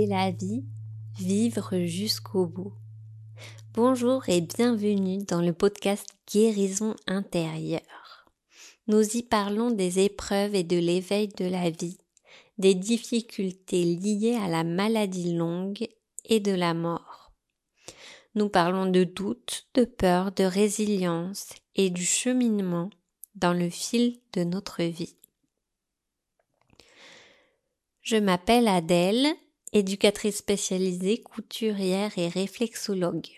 la vie, vivre jusqu'au bout. Bonjour et bienvenue dans le podcast Guérison intérieure. Nous y parlons des épreuves et de l'éveil de la vie, des difficultés liées à la maladie longue et de la mort. Nous parlons de doute, de peur, de résilience et du cheminement dans le fil de notre vie. Je m'appelle Adèle, éducatrice spécialisée, couturière et réflexologue.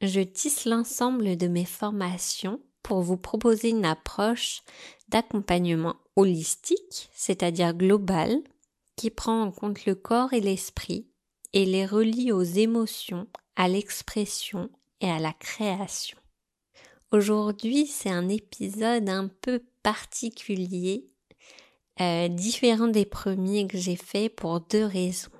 Je tisse l'ensemble de mes formations pour vous proposer une approche d'accompagnement holistique, c'est-à-dire global, qui prend en compte le corps et l'esprit et les relie aux émotions, à l'expression et à la création. Aujourd'hui, c'est un épisode un peu particulier euh, différent des premiers que j'ai fait pour deux raisons.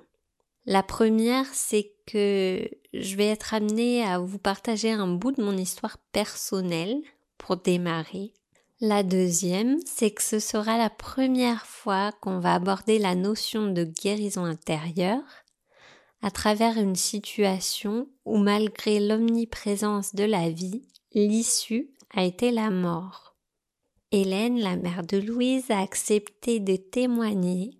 La première, c'est que je vais être amenée à vous partager un bout de mon histoire personnelle pour démarrer. La deuxième, c'est que ce sera la première fois qu'on va aborder la notion de guérison intérieure à travers une situation où malgré l'omniprésence de la vie, l'issue a été la mort. Hélène, la mère de Louise, a accepté de témoigner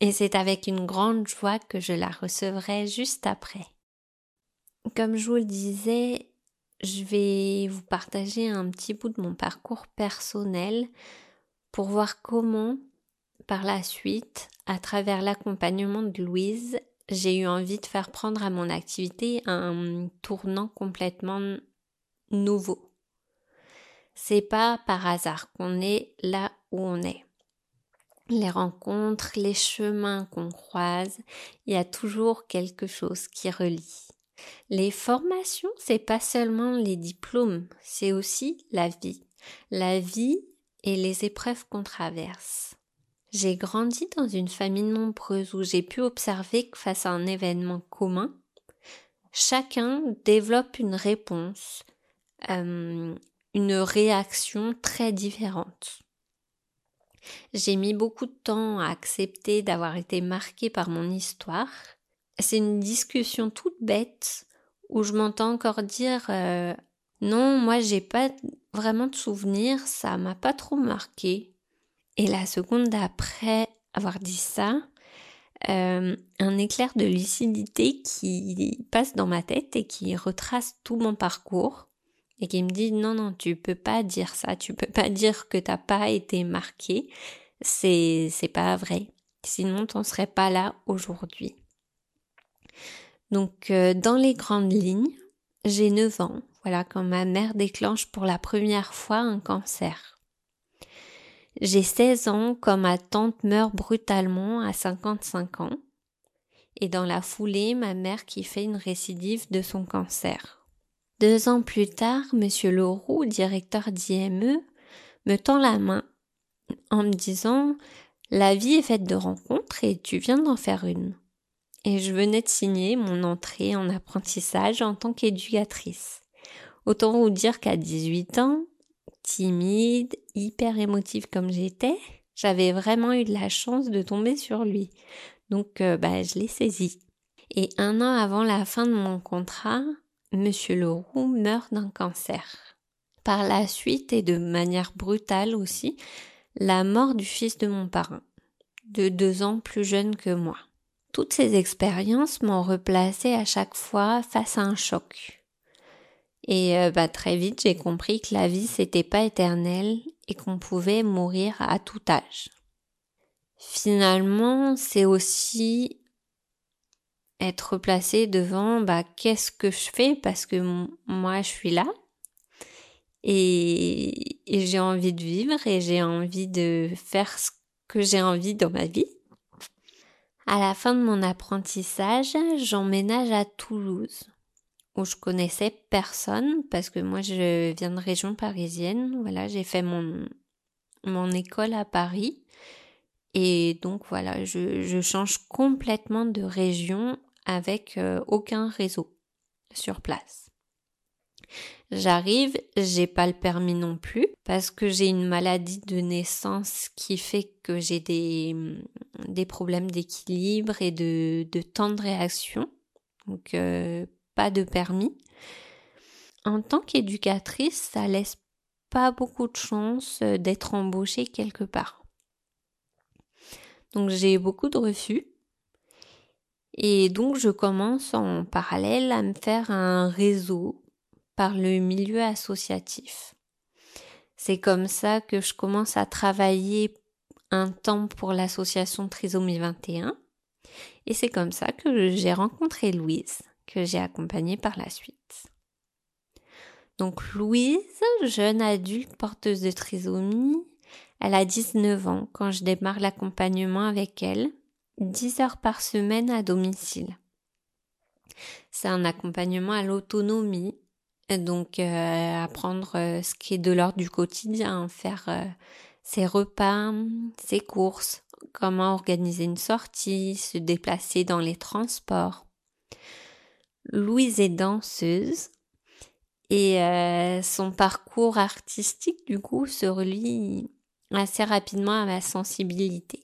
et c'est avec une grande joie que je la recevrai juste après. Comme je vous le disais, je vais vous partager un petit bout de mon parcours personnel pour voir comment, par la suite, à travers l'accompagnement de Louise, j'ai eu envie de faire prendre à mon activité un tournant complètement nouveau. C'est pas par hasard qu'on est là où on est. Les rencontres, les chemins qu'on croise, il y a toujours quelque chose qui relie. Les formations, c'est pas seulement les diplômes, c'est aussi la vie. La vie et les épreuves qu'on traverse. J'ai grandi dans une famille nombreuse où j'ai pu observer que face à un événement commun, chacun développe une réponse, euh, une réaction très différente. J'ai mis beaucoup de temps à accepter d'avoir été marquée par mon histoire. C'est une discussion toute bête où je m'entends encore dire euh, non, moi j'ai pas vraiment de souvenirs, ça m'a pas trop marqué. Et la seconde d'après avoir dit ça, euh, un éclair de lucidité qui passe dans ma tête et qui retrace tout mon parcours et qui me dit non non tu peux pas dire ça. Tu peux pas dire que t'as pas été marqué. C'est c'est pas vrai. Sinon t'en serais pas là aujourd'hui. Donc euh, dans les grandes lignes j'ai 9 ans. Voilà quand ma mère déclenche pour la première fois un cancer. J'ai 16 ans quand ma tante meurt brutalement à 55 ans. Et dans la foulée ma mère qui fait une récidive de son cancer deux ans plus tard, Monsieur Leroux, directeur d'IME, me tend la main en me disant La vie est faite de rencontres et tu viens d'en faire une. Et je venais de signer mon entrée en apprentissage en tant qu'éducatrice. Autant vous dire qu'à 18 ans, timide, hyper émotive comme j'étais, j'avais vraiment eu de la chance de tomber sur lui. Donc euh, bah, je l'ai saisi. Et un an avant la fin de mon contrat, Monsieur Leroux meurt d'un cancer. Par la suite, et de manière brutale aussi, la mort du fils de mon parrain, de deux ans plus jeune que moi. Toutes ces expériences m'ont replacé à chaque fois face à un choc. Et euh, bah, très vite, j'ai compris que la vie c'était pas éternelle et qu'on pouvait mourir à tout âge. Finalement, c'est aussi être placé devant bah qu'est-ce que je fais parce que moi je suis là et, j'ai envie de vivre et j'ai envie de faire ce que j'ai envie dans ma vie. À la fin de mon apprentissage, j'emménage à Toulouse où je connaissais personne parce que moi je viens de région parisienne. Voilà, j'ai fait mon mon école à Paris et donc voilà, je, change complètement de région avec euh, aucun réseau sur place. J'arrive, j'ai pas le permis non plus parce que j'ai une maladie de naissance qui fait que j'ai des, des problèmes d'équilibre et de, de temps de réaction. Donc euh, pas de permis. En tant qu'éducatrice, ça laisse pas beaucoup de chance euh, d'être embauchée quelque part. Donc j'ai beaucoup de refus. Et donc je commence en parallèle à me faire un réseau par le milieu associatif. C'est comme ça que je commence à travailler un temps pour l'association Trisomie 21. Et c'est comme ça que j'ai rencontré Louise, que j'ai accompagnée par la suite. Donc Louise, jeune adulte porteuse de trisomie, elle a 19 ans quand je démarre l'accompagnement avec elle, 10 heures par semaine à domicile. C'est un accompagnement à l'autonomie, donc euh, apprendre euh, ce qui est de l'ordre du quotidien, faire euh, ses repas, ses courses, comment organiser une sortie, se déplacer dans les transports. Louise est danseuse et euh, son parcours artistique du coup se relie assez rapidement à ma sensibilité.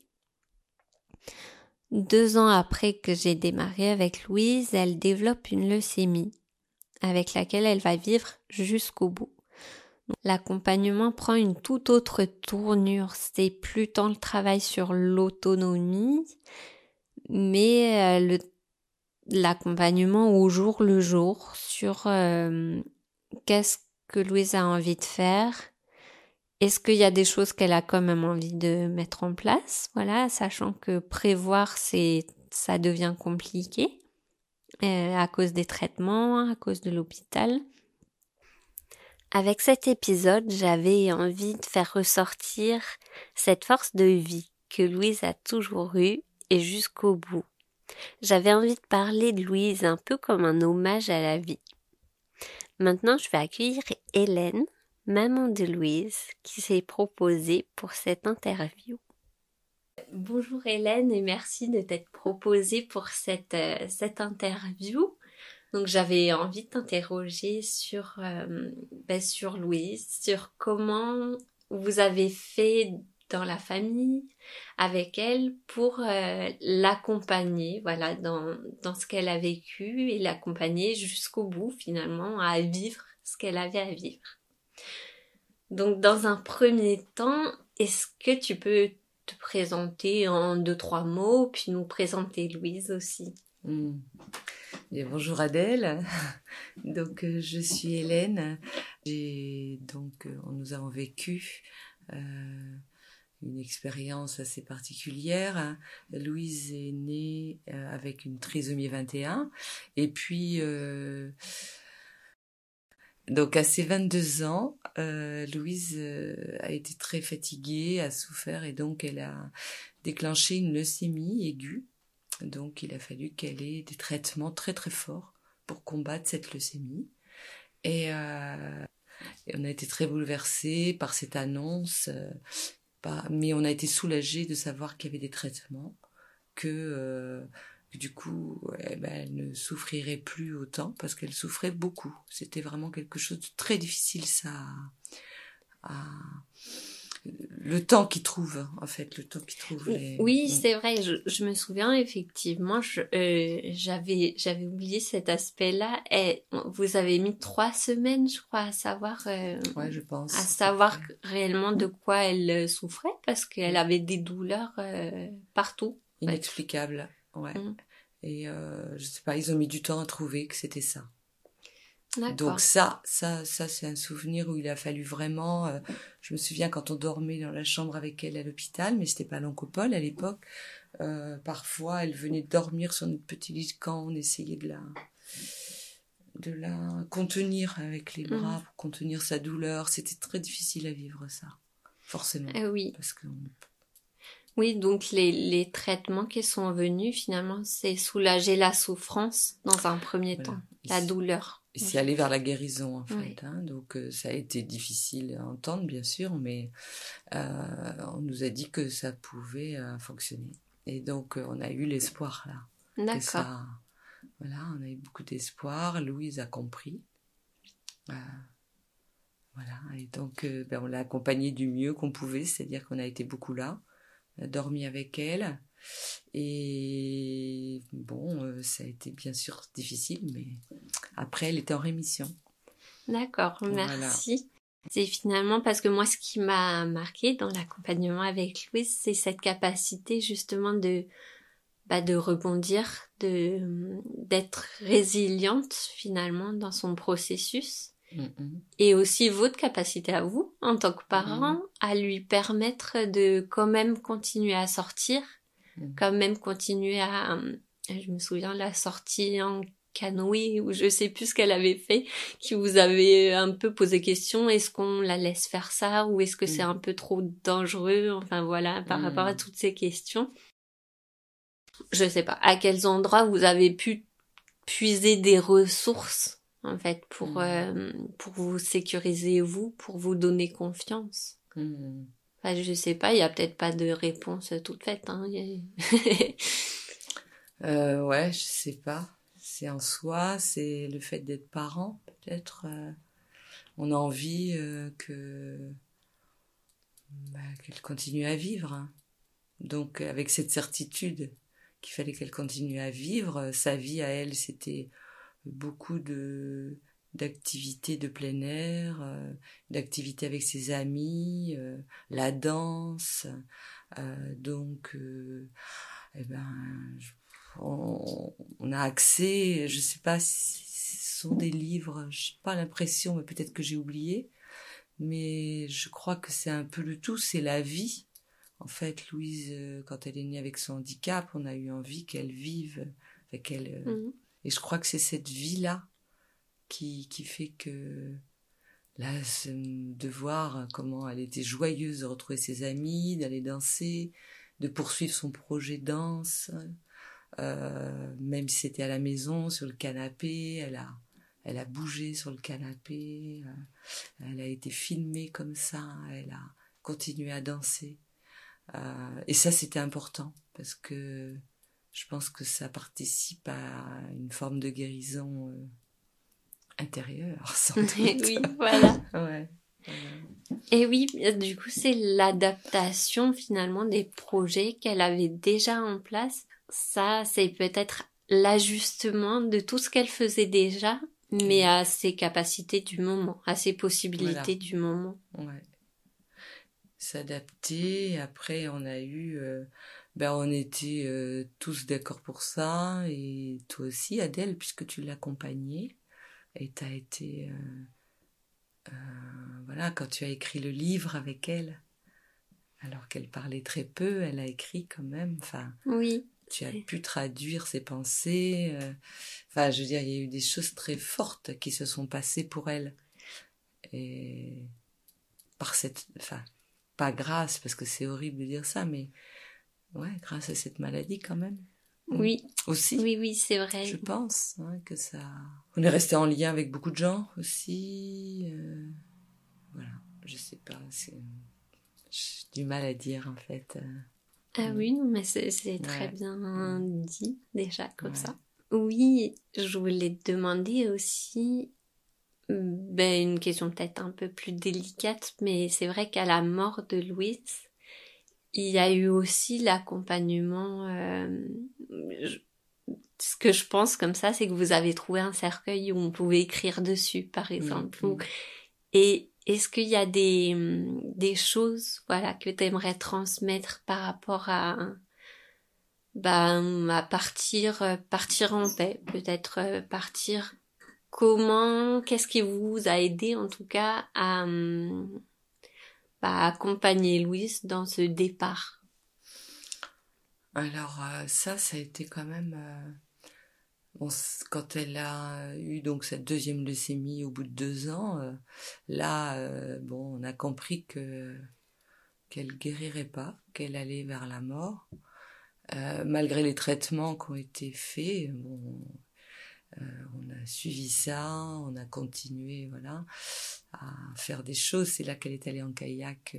Deux ans après que j'ai démarré avec Louise, elle développe une leucémie avec laquelle elle va vivre jusqu'au bout. L'accompagnement prend une toute autre tournure. C'est plus tant le travail sur l'autonomie, mais euh, l'accompagnement au jour le jour sur euh, qu'est-ce que Louise a envie de faire. Est-ce qu'il y a des choses qu'elle a quand même envie de mettre en place, voilà, sachant que prévoir c'est ça devient compliqué euh, à cause des traitements, à cause de l'hôpital? Avec cet épisode, j'avais envie de faire ressortir cette force de vie que Louise a toujours eue et jusqu'au bout. J'avais envie de parler de Louise un peu comme un hommage à la vie. Maintenant, je vais accueillir Hélène, maman de Louise, qui s'est proposée pour cette interview. Bonjour Hélène et merci de t'être proposée pour cette, euh, interview. Donc j'avais envie de t'interroger sur, euh, ben, sur Louise, sur comment vous avez fait dans la famille avec elle pour euh, l'accompagner voilà dans, dans ce qu'elle a vécu et l'accompagner jusqu'au bout finalement à vivre ce qu'elle avait à vivre. Donc dans un premier temps, est-ce que tu peux te présenter en deux trois mots puis nous présenter Louise aussi? Hmm bonjour Adèle. Donc euh, je suis Hélène. J'ai donc euh, nous avons vécu euh, une expérience assez particulière. Louise est née avec une trisomie 21 et puis donc à ses 22 ans, Louise a été très fatiguée, a souffert et donc elle a déclenché une leucémie aiguë donc il a fallu qu'elle ait des traitements très très forts pour combattre cette leucémie. Et, euh, on a été très bouleversés par cette annonce, euh, mais on a été soulagés de savoir qu'il y avait des traitements, que, euh, du coup eh ben, elle ne souffrirait plus autant parce qu'elle souffrait beaucoup. C'était vraiment quelque chose de très difficile ça à le temps qu'il trouve en fait le temps qu'il trouve oui mm. c'est vrai je, me souviens effectivement euh, j'avais j'avais oublié cet aspect là et vous avez mis trois semaines je crois à savoir euh, ouais, je pense à savoir réellement de quoi elle euh, souffrait parce qu'elle avait des douleurs partout inexplicables ouais, mm. et je sais pas ils ont mis du temps à trouver que c'était ça donc ça, ça, ça, c'est un souvenir où il a fallu vraiment. Euh, je me souviens quand on dormait dans la chambre avec elle à l'hôpital, mais c'était pas l'oncopole à l'époque. Euh, parfois, elle venait dormir sur notre petit lit quand on essayait de la, de la contenir avec les bras mmh. pour contenir sa douleur. C'était très difficile à vivre ça, forcément. Ah oui. Parce que oui, donc les, les traitements qui sont venus, finalement, c'est soulager la souffrance dans un premier temps, la douleur. Et c'est aller vers la guérison en fait. Hein. Donc euh, ça a été difficile à entendre bien sûr, mais euh, on nous a dit que ça pouvait euh, fonctionner. Et donc on a eu l'espoir là. D'accord. Voilà, on a eu beaucoup d'espoir. Louise a compris. voilà, et donc ben, on l'a accompagnée du mieux qu'on pouvait, c'est-à-dire qu'on a été beaucoup là, dormi avec elle. Et bon, ça a été bien sûr difficile, mais après, elle était en rémission. D'accord, merci. C'est finalement parce que moi, ce qui m'a marqué dans l'accompagnement avec Louise, c'est cette capacité justement de bah, de rebondir, de d'être résiliente finalement dans son processus. Et aussi votre capacité à vous, en tant que parent, à lui permettre de quand même continuer à sortir, mm. quand même continuer à... Je me souviens la sortie en canoë ou je sais plus ce qu'elle avait fait, qui vous avait un peu posé question, est-ce qu'on la laisse faire ça ou est-ce que c'est un peu trop dangereux, enfin voilà, par rapport à toutes ces questions. Je sais pas, à quels endroits vous avez pu puiser des ressources en fait pour mm. euh, pour vous sécuriser vous, pour vous donner confiance. Enfin, je sais pas, il y a peut-être pas de réponse toute faite. Hein. euh, ouais, je sais pas c'est en soi, c'est le fait d'être parent, peut-être. Euh, on a envie euh, que bah, qu'elle continue à vivre. Hein. Donc, avec cette certitude qu'il fallait qu'elle continue à vivre, sa vie à elle, c'était beaucoup de d'activités de plein air, euh, d'activités avec ses amis, la danse. donc, eh ben, on, a accès, je sais pas si ce sont des livres, je n'ai pas l'impression, mais peut-être que j'ai oublié, mais je crois que c'est un peu le tout, c'est la vie. En fait, Louise, euh, quand elle est née avec son handicap, on a eu envie qu'elle vive, qu'elle, euh, mhm. Et je crois que c'est cette vie-là qui, qui fait que là, de voir comment elle était joyeuse de retrouver ses amis, d'aller danser, de poursuivre son projet danse, euh, même si c'était à la maison, sur le canapé, elle a, elle a bougé sur le canapé, euh, elle a été filmée comme ça, elle a continué à danser. Euh, et ça, c'était important parce que je pense que ça participe à une forme de guérison intérieure, sans doute. oui, voilà. ouais. Et oui, du coup, c'est l'adaptation finalement des projets qu'elle avait déjà en place ça, c'est peut-être l'ajustement de tout ce qu'elle faisait déjà, mais à ses capacités du moment, à ses possibilités du moment. Ouais. S'adapter. Après, on a eu, euh, ben, on était euh, tous d'accord pour ça, et toi aussi, Adèle, puisque tu l'accompagnais, et t'as été, euh, voilà, quand tu as écrit le livre avec elle, alors qu'elle parlait très peu, elle a écrit quand même, enfin. Oui tu as pu traduire ses pensées. Euh, enfin, je veux dire, il y a eu des choses très fortes qui se sont passées pour elle. Et par cette, enfin, pas grâce, parce que c'est horrible de dire ça, mais ouais, grâce à cette maladie quand même. Oui. Aussi. Oui, oui, c'est vrai. Je pense hein, que ça. On est resté en lien avec beaucoup de gens aussi. Euh, voilà, je sais pas. J'ai du mal à dire en fait. Euh. Ah oui, mais c'est très bien dit déjà comme ça. Oui, je voulais te demander aussi ben, une question peut-être un peu plus délicate, mais c'est vrai qu'à la mort de Louise, il y a eu aussi l'accompagnement. Euh, ce que je pense comme ça, c'est que vous avez trouvé un cercueil où on pouvait écrire dessus, par exemple. Et est-ce qu'il y a des, des choses voilà, que tu aimerais transmettre par rapport à, bah, à partir, euh, partir en paix, peut-être euh, partir comment, qu'est-ce qui vous a aidé en tout cas à accompagner Louise dans ce départ Alors euh, ça, ça a été quand même quand elle a eu donc cette deuxième leucémie au bout de deux ans, euh, là, euh, bon, on a compris que qu'elle guérirait pas, qu'elle allait vers la mort, euh, malgré les traitements qui ont été faits. Bon, on a suivi ça, on a continué, voilà, à faire des choses. C'est là qu'elle est allée en kayak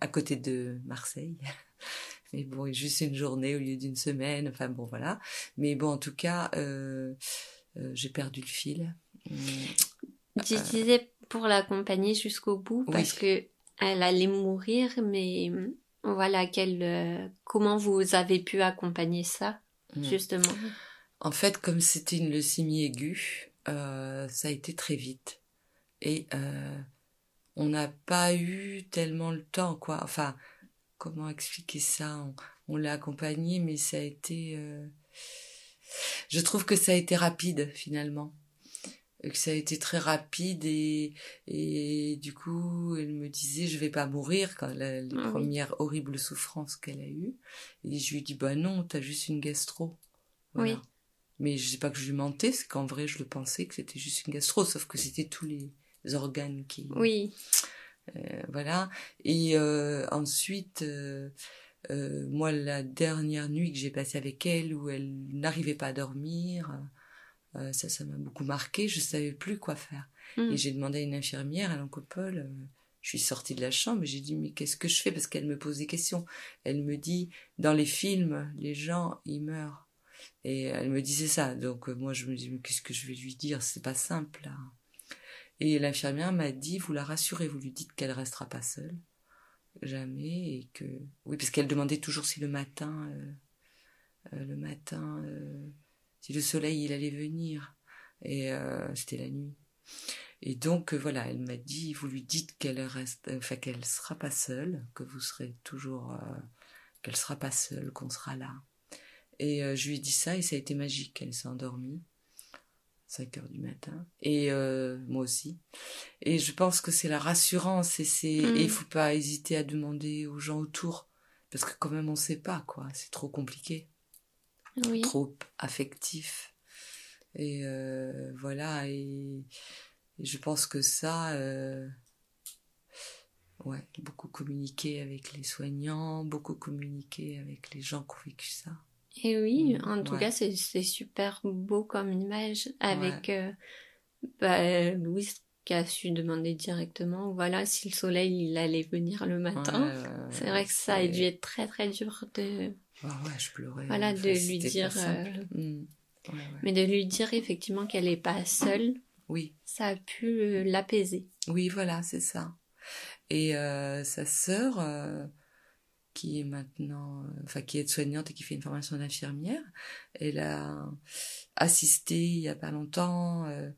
à côté de Marseille. mais bon, juste une journée au lieu d'une semaine, enfin bon voilà. Mais bon, en tout cas, euh, euh, j'ai perdu le fil. Tu disais pour l'accompagner jusqu'au bout parce que elle allait mourir, mais Voilà, quel, comment vous avez pu accompagner ça, Mm. justement? En fait, comme c'était une leucémie aiguë, euh, ça a été très vite. Et euh, on n'a pas eu tellement le temps, quoi. Enfin, comment expliquer ça? On, on l'a accompagné, mais ça a été... euh, Je trouve que ça a été rapide, finalement. Que ça a été très rapide et, et du coup, elle me disait, je vais pas mourir quand la- les Ah oui. premières horribles souffrances qu'elle a eues. Et je lui dis, bah non, t'as juste une gastro. Voilà. Oui. Mais je sais pas que je lui mentais, c'est qu'en vrai, je le pensais que c'était juste une gastro, sauf que c'était tous les organes qui. Oui, Euh, voilà. Et euh, ensuite, euh, moi, la dernière nuit que j'ai passée avec elle, où elle n'arrivait pas à dormir, ça, ça m'a beaucoup marqué. Je savais plus quoi faire. Mm. Et j'ai demandé à une infirmière, à l'oncopole, euh, je suis sortie de la chambre et j'ai dit, mais qu'est-ce que je fais? Parce qu'elle me pose des questions. Elle me dit, dans les films, les gens, ils meurent. Et elle me disait ça. Donc euh, moi, je me dis, mais qu'est-ce que je vais lui dire? C'est pas simple, là. Et l'infirmière m'a dit, vous la rassurez, vous lui dites qu'elle restera pas seule. Jamais. Et que... Oui, parce qu'elle demandait toujours si le matin... euh, euh, le matin... si le soleil, il allait venir. Et c'était la nuit. Et donc, voilà, elle m'a dit, vous lui dites qu'elle reste... Enfin, qu'elle sera pas seule, que vous serez toujours... qu'elle sera pas seule, qu'on sera là. Et euh, je lui ai dit ça et ça a été magique. Elle s'est endormie. 5 heures du matin. Et euh, moi aussi. Et je pense que c'est la rassurance et c'est Mm. il faut pas hésiter à demander aux gens autour parce que quand même on sait pas quoi. C'est trop compliqué, oui. trop affectif. Et euh, voilà. Et, et je pense que ça. euh, Ouais, beaucoup communiquer avec les soignants, beaucoup communiquer avec les gens qui ont vécu ça. Et oui, Mm, en tout ouais. cas, c'est c'est super beau comme image avec euh, bah, Louise qui a su demander directement, voilà, si le soleil il allait venir le matin. Ouais, ouais, ouais, C'est vrai que ça a dû être très très dur de, Ah ouais, je pleurais. voilà, Enfin, de lui dire, euh, Mm. Ouais, ouais. mais de lui dire effectivement qu'elle est pas seule, Oui, ça a pu euh, l'apaiser. oui, voilà, c'est ça. Et euh, sa sœur, qui est maintenant, euh, enfin qui est soignante et qui fait une formation d'infirmière, elle a assisté il y a pas longtemps euh,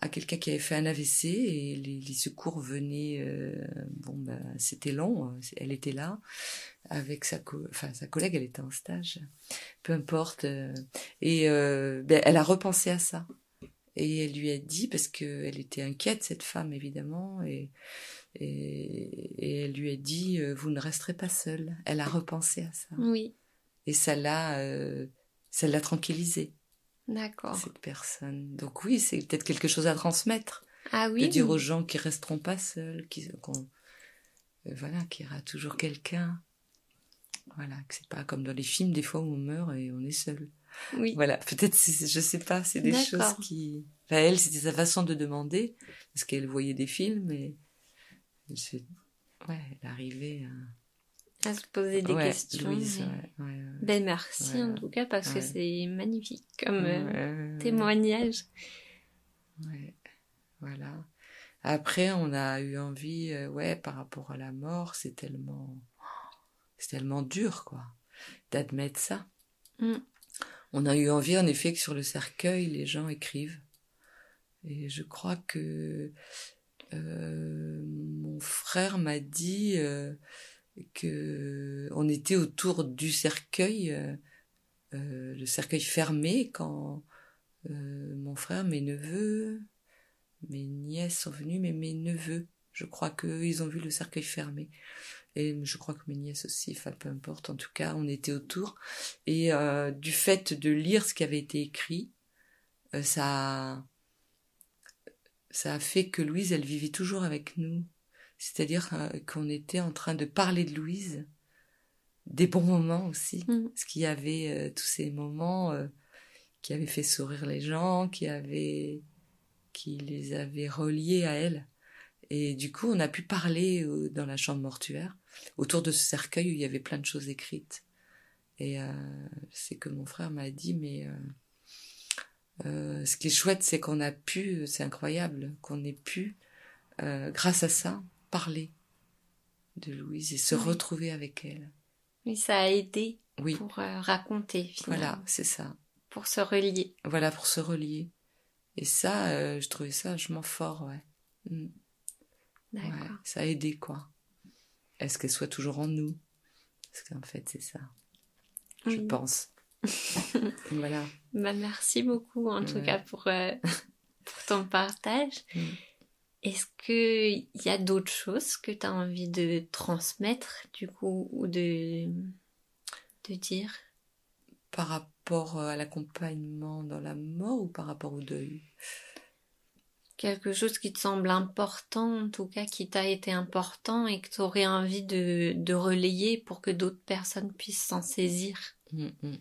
à quelqu'un qui avait fait un AVC et les, les secours venaient. euh, bon, ben, c'était long. euh, Elle était là avec sa, enfin sa collègue, elle était en stage. Peu importe. euh, et euh, ben, elle a repensé à ça. Et elle lui a dit, parce que elle était inquiète, cette femme, évidemment, et, et, et elle lui a dit, euh, vous ne resterez pas seule. Elle a repensé à ça. Oui, Et ça l'a, euh, ça l'a tranquillisée, d'accord. cette personne. Donc oui, c'est peut-être quelque chose à transmettre. Ah De oui, dire aux gens qu'ils resteront pas seuls, qu'on, euh, voilà, qu'il y aura toujours quelqu'un. Voilà, que c'est pas comme dans les films, des fois où on meurt et on est seul. Oui, Voilà, peut-être, je sais pas, c'est des choses qui. Enfin, elle, c'était sa façon de demander, parce qu'elle voyait des films et. se- Ouais, elle arrivait à. à se poser des ouais, questions. Louise, mais- ouais. Ben merci en tout cas parce que c'est magnifique comme euh, témoignage. Ouais, voilà. Après, on a eu envie, euh, ouais, par rapport à la mort, c'est tellement, c'est tellement dur, quoi, d'admettre ça. Mm. On a eu envie, en effet, que sur le cercueil, les gens écrivent. Et je crois que euh, mon frère m'a dit euh, que on était autour du cercueil, euh, le cercueil fermé, quand mon frère, mes neveux, mes nièces sont venues, mais mes neveux, je crois qu'eux, ils ont vu le cercueil fermé. Et je crois que mes nièces aussi, enfin peu importe, en tout cas, on était autour. Et euh, du fait de lire ce qui avait été écrit, euh, ça, a- ça a fait que Louise, elle vivait toujours avec nous. C'est-à-dire euh, qu'on était en train de parler de Louise, des bons moments aussi. Mm. Parce qu'il y avait euh, tous ces moments qui avaient fait sourire les gens, qui avaient, qui les avaient reliés à elle. Et du coup, on a pu parler dans la chambre mortuaire autour de ce cercueil où il y avait plein de choses écrites. Et euh, c'est que mon frère m'a dit, mais euh, euh, ce qui est chouette, c'est qu'on a pu, c'est incroyable, qu'on ait pu, grâce à ça, parler de Louise et se Oui. retrouver avec elle. Oui, ça a aidé Oui, pour raconter, finalement. voilà, c'est ça. Pour se relier. Voilà, pour se relier. Et ça, je trouvais ça vachement fort, ouais. Mm. D'accord. Ouais, ça a aidé, quoi. Est-ce qu'elle soit toujours en nous? Parce qu'en fait, c'est ça, je pense. voilà. Bah, merci beaucoup, en tout cas, pour, euh, pour ton partage. Mm. Est-ce qu'il y a d'autres choses que tu as envie de transmettre, du coup, ou de, de dire? Par rapport à l'accompagnement dans la mort ou par rapport au deuil? Quelque chose qui te semble important, en tout cas, qui t'a été important et que tu aurais envie de, de relayer pour que d'autres personnes puissent s'en saisir? Mm, mm.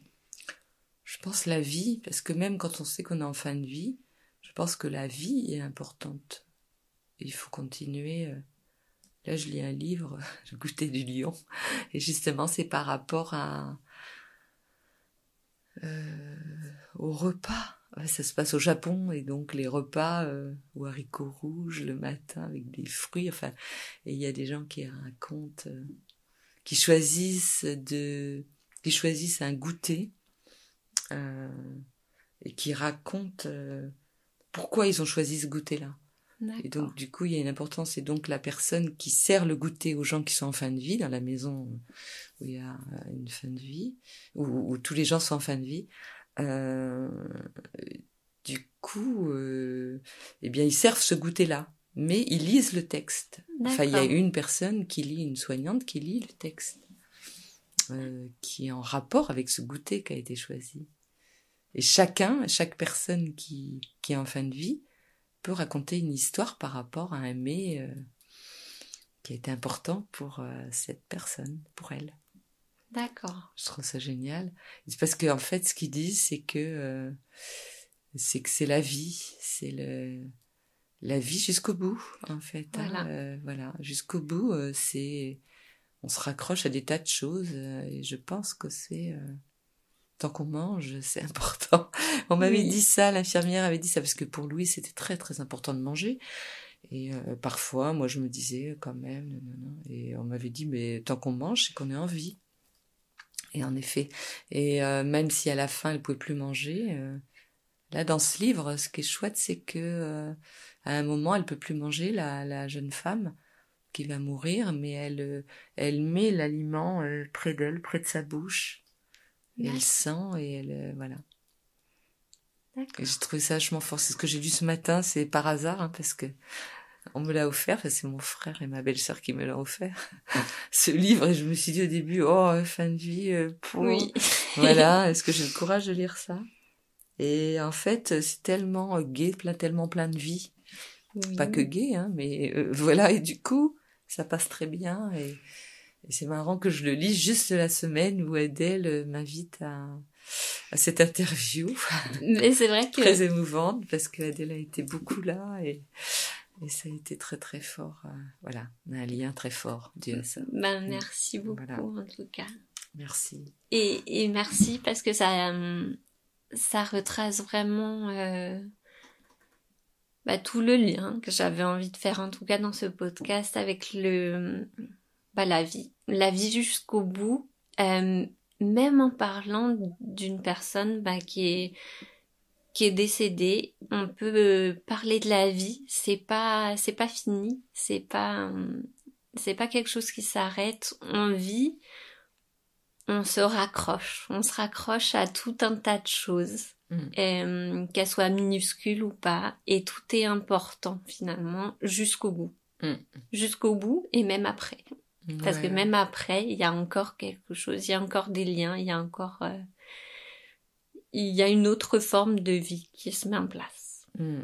Je pense la vie, parce que même quand on sait qu'on est en fin de vie, je pense que la vie est importante. Il faut continuer. euh. Là, je lis un livre, Le goûter du lion, et justement, c'est par rapport à euh, au repas. Ça se passe au Japon, et donc les repas euh, aux haricots rouges le matin avec des fruits. Enfin, et il y a des gens qui racontent, euh, qui choisissent de, qui choisissent un goûter euh, et qui racontent euh, pourquoi ils ont choisi ce goûter-là. Et donc, du coup, il y a une importance. Et donc, la personne qui sert le goûter aux gens qui sont en fin de vie, dans la maison où il y a une fin de vie, où, où tous les gens sont en fin de vie, du coup, euh, eh bien, ils servent ce goûter-là. Mais ils lisent le texte. Enfin, il y a une personne qui lit, une soignante qui lit le texte, euh, qui est en rapport avec ce goûter qui a été choisi. Et chacun, chaque personne qui, qui est en fin de vie, peut raconter une histoire par rapport à un euh, qui a été important pour euh, cette personne, pour elle. D'accord. Je trouve ça génial. C'est parce qu'en en fait, ce qu'ils disent, c'est que euh, c'est que c'est la vie, c'est le la vie jusqu'au bout, en fait. hein. Voilà. Euh, voilà, jusqu'au bout, euh, c'est on se raccroche à des tas de choses et je pense que c'est tant qu'on mange, c'est important. On m'avait Oui. dit ça, l'infirmière avait dit ça parce que pour lui, c'était très très important de manger. Et euh, parfois, moi, je me disais quand même, non, non, non. et on m'avait dit, mais tant qu'on mange, c'est qu'on est en vie. Et en effet, et euh, même si à la fin elle pouvait plus manger, euh, là dans ce livre, ce qui est chouette, c'est que euh, à un moment elle peut plus manger la, la jeune femme qui va mourir, mais elle euh, elle met l'aliment euh, près d'elle, près de sa bouche, et elle sent et elle euh, voilà. D'accord. Et j'ai trouvé ça vachement fort. C'est ce que j'ai lu ce matin, c'est par hasard, hein, parce que on me l'a offert. Enfin, c'est mon frère et ma belle-sœur qui me l'ont offert. ce livre, et je me suis dit au début, oh, fin de vie, euh. Oui. voilà, est-ce que j'ai le courage de lire ça? Et en fait, c'est tellement gai, plein, tellement plein de vie. Oui. Pas que gai, hein, mais euh, voilà, et du coup, ça passe très bien. Et, et c'est marrant que je le lise juste la semaine où Adèle euh, m'invite à, à cette interview Mais c'est vrai que très émouvante parce que Adèle a été beaucoup là et, et ça a été très très fort. euh, voilà, on a un lien très fort dû à ça. ben, merci beaucoup Voilà. en tout cas. Merci. Et, et merci parce que ça, euh, ça retrace vraiment euh, bah, tout le lien que j'avais envie de faire en tout cas dans ce podcast avec le bah, la vie, la vie jusqu'au bout, euh, même en parlant d'une personne bah, qui est qui est décédée, on peut euh, parler de la vie, c'est pas c'est pas fini, c'est pas euh, c'est pas quelque chose qui s'arrête, on vit on se raccroche, on se raccroche à tout un tas de choses, Mm. euh, qu'elles soient minuscules ou pas, et tout est important finalement jusqu'au bout. Mm. Jusqu'au bout et même après. Parce que même après, il y a encore quelque chose, il y a encore des liens, il y a encore... euh, il y a une autre forme de vie qui se met en place. Mm.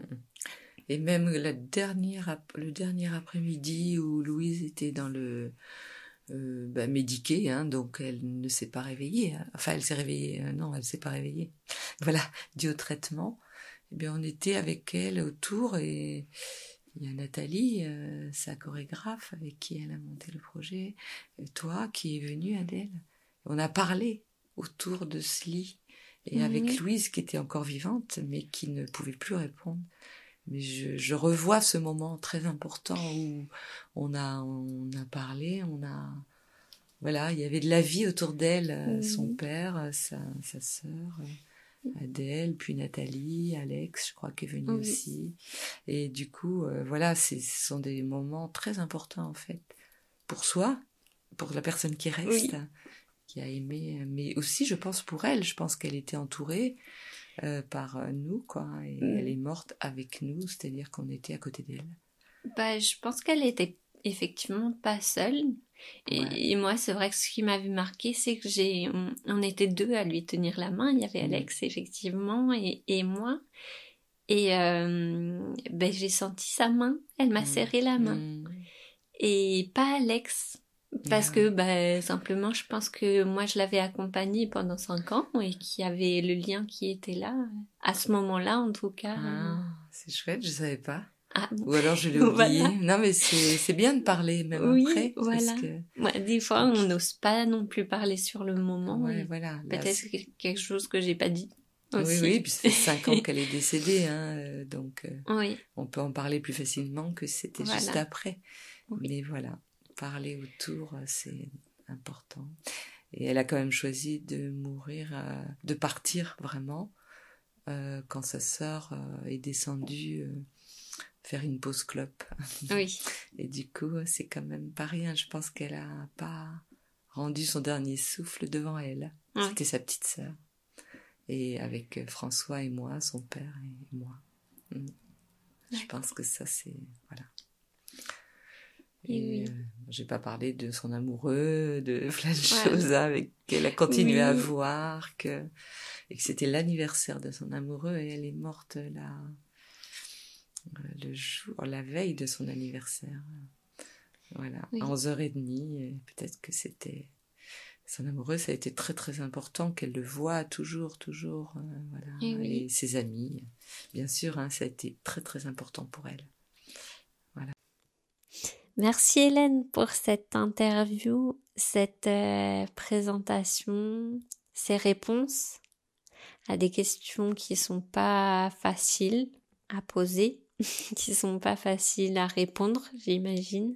Et même le dernier après-midi où Louise était dans le euh, bah, hein, donc elle ne s'est pas réveillée. hein. Enfin, elle s'est réveillée. euh, non, elle s'est pas réveillée. Voilà, dû au traitement. Eh bien, on était avec elle autour et il y a Nathalie, euh, sa chorégraphe, avec qui elle a monté le projet. Et toi, qui est venue, Adèle. On a parlé autour de ce lit et avec Louise qui était encore vivante, mais qui ne pouvait plus répondre. Mais je, je revois ce moment très important où on a, on a parlé, on a, voilà, il y avait de la vie autour d'elle, son père, sa, sa sœur. Adèle, puis Nathalie, Alex, je crois qu'est venue aussi. Et du coup, voilà, ce sont des moments très importants en fait pour soi, pour la personne qui reste, qui a aimé, mais aussi, je pense, pour elle. Je pense qu'elle était entourée euh, par euh, nous, quoi. Et mm. elle est morte avec nous, c'est-à-dire qu'on était à côté d'elle. Bah, je pense qu'elle était effectivement pas seule. Et, moi, c'est vrai que ce qui m'avait marqué, c'est que j'ai, on, était deux à lui tenir la main. Il y avait mm. Alex, effectivement, et, et moi. Et euh, ben, j'ai senti sa main. Elle m'a mm. serré la main. Et pas Alex. Parce que bah, simplement, je pense que moi, je l'avais accompagné pendant cinq ans et qu'il y avait le lien qui était là, à ce moment-là en tout cas. Ah, c'est chouette, je savais pas. Ah, Ou alors je l'ai oublié. Non, mais c'est bien de parler même oui, après. Voilà. Que... des fois, on n'ose pas non plus parler sur le moment. Ouais, voilà. Peut-être quelque chose que j'ai pas dit. Aussi. Oui, oui, puis ça fait cinq ans qu'elle est décédée, hein, euh, donc euh, oui. on peut en parler plus facilement que c'était juste après. Mais voilà parler autour, euh, c'est important. Et elle a quand même choisi de mourir, euh, de partir vraiment, euh, quand sa sœur est descendue faire une pause clope. Oui. Et du coup, c'est quand même pas rien. Je pense qu'elle a pas rendu son dernier souffle devant elle. C'était sa petite sœur. Et avec François et moi, son père et moi. Mm. Je pense que ça, c'est. Voilà. Et, euh, j'ai pas parlé de son amoureux, de plein de choses avec qu'elle a continué à voir, que et que c'était l'anniversaire de son amoureux et elle est morte là euh, le jour, la veille de son anniversaire. Voilà, à 11h30, peut-être que c'était son amoureux, ça a été très très important qu'elle le voit toujours, toujours, euh, voilà, et, ses amis, bien sûr, hein, ça a été très très important pour elle. Merci Hélène pour cette interview, cette euh, présentation, ces réponses à des questions qui sont pas faciles à poser, qui sont pas faciles à répondre, j'imagine.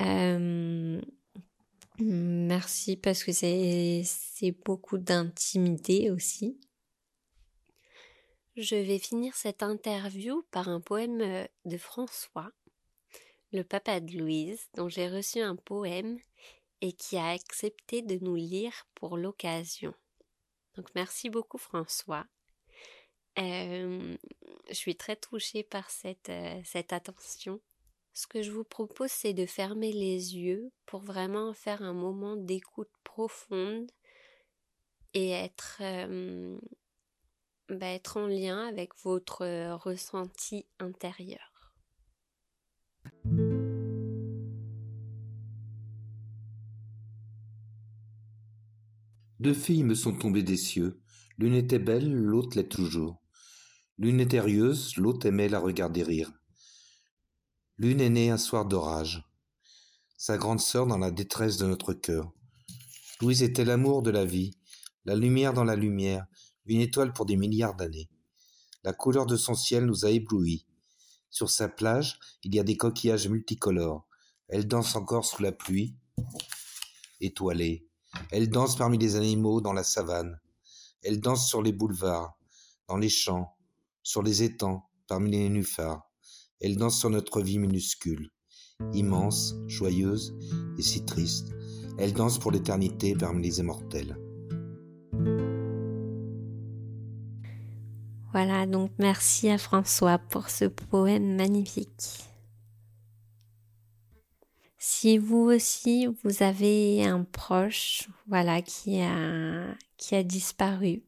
Euh, merci parce que c'est beaucoup d'intimité aussi. Je vais finir cette interview par un poème euh, de François le papa de Louise, dont j'ai reçu un poème et qui a accepté de nous lire pour l'occasion. Donc merci beaucoup François. Euh, je suis très touchée par cette, euh, cette attention. Ce que je vous propose, c'est de fermer les yeux pour vraiment faire un moment d'écoute profonde et être, euh, bah, être en lien avec votre ressenti intérieur. Deux filles me sont tombées des cieux. L'une était belle, l'autre l'est toujours. L'une était rieuse, l'autre aimait la regarder rire. L'une est née un soir d'orage. Sa grande sœur dans la détresse de notre cœur. Louise était l'amour de la vie, la lumière dans la lumière, une étoile pour des milliards d'années. La couleur de son ciel nous a éblouis. Sur sa plage, il y a des coquillages multicolores. Elle danse encore sous la pluie, étoilée. Elle danse parmi les animaux dans la savane. Elle danse sur les boulevards, dans les champs, sur les étangs, parmi les nénuphars. Elle danse sur notre vie minuscule, immense, joyeuse et si triste. Elle danse pour l'éternité parmi les immortels. Voilà, donc merci à François pour ce poème magnifique. Si vous aussi vous avez un proche, voilà, qui a qui a disparu,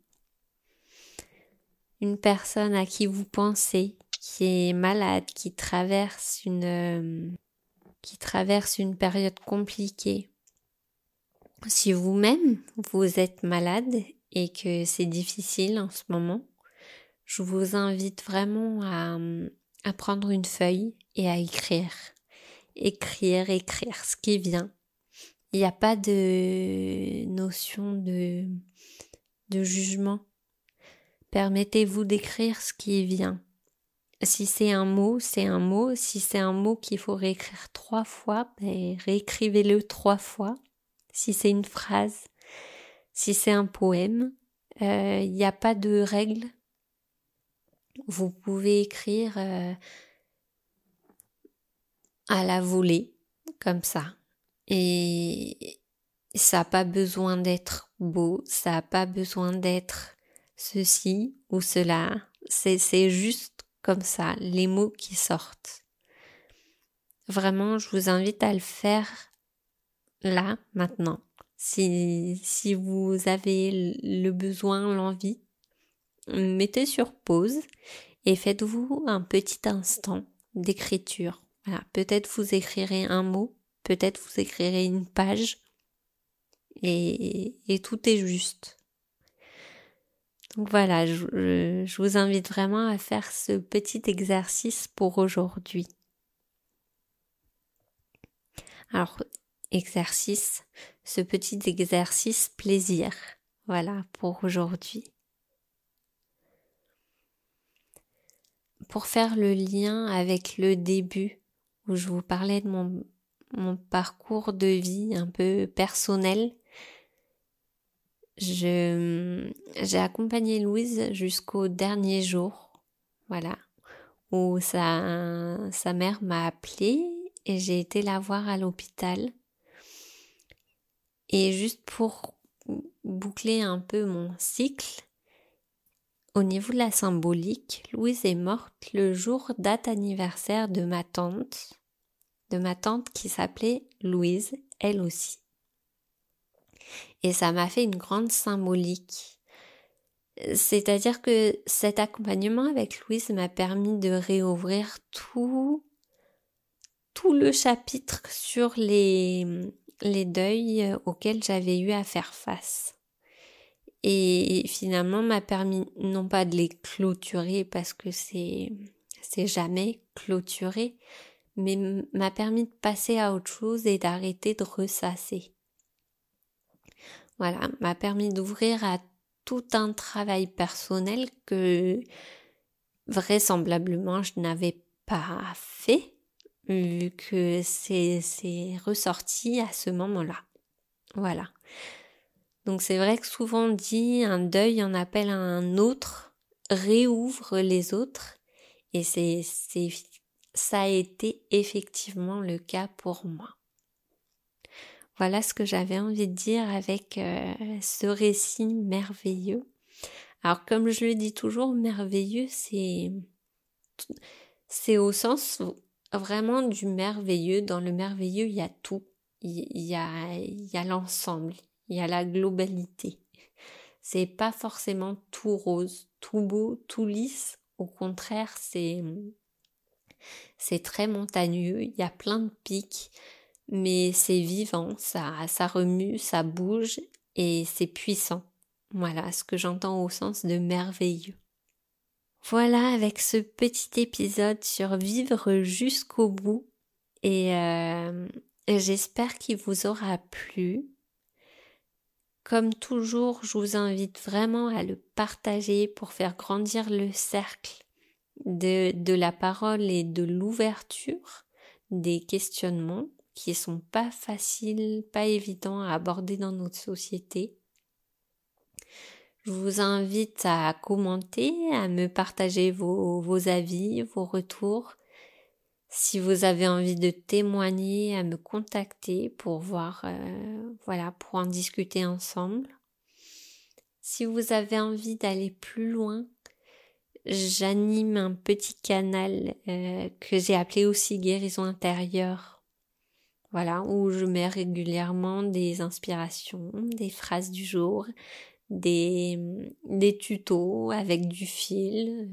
une personne à qui vous pensez, qui est malade, qui traverse une qui traverse une période compliquée. Si vous-même vous êtes malade et que c'est difficile en ce moment, je vous invite vraiment à, à prendre une feuille et à écrire. Écrire, écrire ce qui vient. Il n'y a pas de notion de, de jugement. Permettez-vous d'écrire ce qui vient. Si c'est un mot, c'est un mot. Si c'est un mot qu'il faut réécrire trois fois, ben, réécrivez-le trois fois. Si c'est une phrase, si c'est un poème, il euh, n'y a pas de règle. Vous pouvez écrire euh, à la volée, comme ça. Et ça n'a pas besoin d'être beau, ça n'a pas besoin d'être ceci ou cela. C'est juste comme ça, les mots qui sortent. Vraiment, je vous invite à le faire là, maintenant. Si, si vous avez le besoin, l'envie, mettez sur pause et faites-vous un petit instant d'écriture. Peut-être vous écrirez un mot, peut-être vous écrirez une page et, tout est juste. Donc voilà, je, vous invite vraiment à faire ce petit exercice pour aujourd'hui. Alors, exercice, ce petit exercice plaisir, voilà, pour aujourd'hui. Pour faire le lien avec le début, où je vous parlais de mon, parcours de vie un peu personnel, j'ai accompagné Louise jusqu'au dernier jour, voilà, où sa, sa mère m'a appelée et j'ai été la voir à l'hôpital. Et juste pour boucler un peu mon cycle, au niveau de la symbolique, Louise est morte le jour date anniversaire de ma tante, de ma tante qui s'appelait Louise, elle aussi. Et ça m'a fait une grande symbolique. C'est-à-dire que cet accompagnement avec Louise m'a permis de réouvrir tout, tout le chapitre sur les, deuils auxquels j'avais eu à faire face. Et finalement m'a permis non pas de les clôturer parce que c'est, c'est jamais clôturé, mais m'a permis de passer à autre chose et d'arrêter de ressasser. Voilà, m'a permis d'ouvrir à tout un travail personnel que vraisemblablement je n'avais pas fait vu que c'est ressorti à ce moment-là. Voilà. Donc c'est vrai que souvent dit un deuil en appelle un autre, réouvre les autres et c'est ça a été effectivement le cas pour moi. Voilà ce que j'avais envie de dire avec euh, ce récit merveilleux. Alors comme je le dis toujours, merveilleux, c'est c'est au sens vraiment du merveilleux. Dans le merveilleux, il y a tout. Il y a il y a l'ensemble, il y a la globalité. C'est pas forcément tout rose, tout beau, tout lisse. Au contraire, c'est c'est très montagneux. Il y a plein de pics mais c'est vivant, ça, remue, ça bouge et c'est puissant. Voilà ce que j'entends au sens de merveilleux. Voilà avec ce petit épisode sur vivre jusqu'au bout et euh, j'espère qu'il vous aura plu. Comme toujours, je vous invite vraiment à le partager pour faire grandir le cercle de, de la parole et de l'ouverture des questionnements qui sont pas faciles, pas évidents à aborder dans notre société. Je vous invite à commenter, à me partager vos, vos avis, vos retours. Si vous avez envie de témoigner, à me contacter pour voir, euh, voilà, pour en discuter ensemble. Si vous avez envie d'aller plus loin, j'anime un petit canal euh, que j'ai appelé aussi guérison intérieure voilà, où je mets régulièrement des inspirations, des phrases du jour, des, des tutos avec du fil,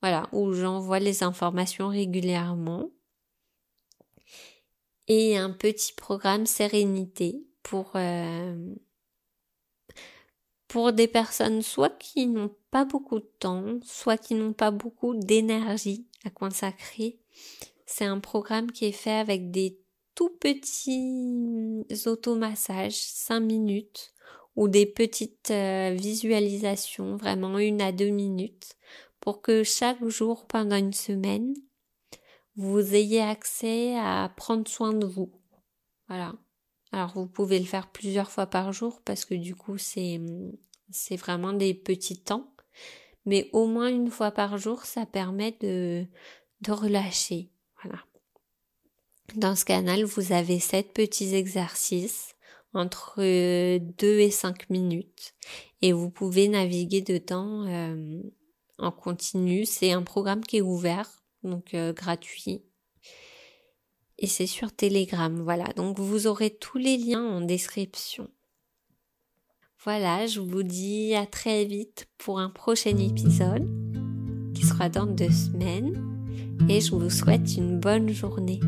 voilà, où j'envoie les informations régulièrement. Et un petit programme sérénité pour, euh, pour des personnes soit qui n'ont pas beaucoup de temps, soit qui n'ont pas beaucoup d'énergie à consacrer. C'est un programme qui est fait avec des tout petits automassages, 5 minutes, ou des petites euh, visualisations, vraiment une à deux minutes, pour que chaque jour pendant une semaine, vous ayez accès à prendre soin de vous. Voilà. Alors vous pouvez le faire plusieurs fois par jour parce que du coup c'est c'est vraiment des petits temps. Mais au moins une fois par jour, ça permet de, de relâcher. Voilà. Dans ce canal, vous avez sept petits exercices entre 2 et 5 minutes et vous pouvez naviguer dedans euh, en continu. C'est un programme qui est ouvert, donc euh, gratuit. Et c'est sur Telegram, voilà. Donc vous aurez tous les liens en description. Voilà, je vous dis à très vite pour un prochain épisode qui sera dans deux semaines et je vous souhaite une bonne journée.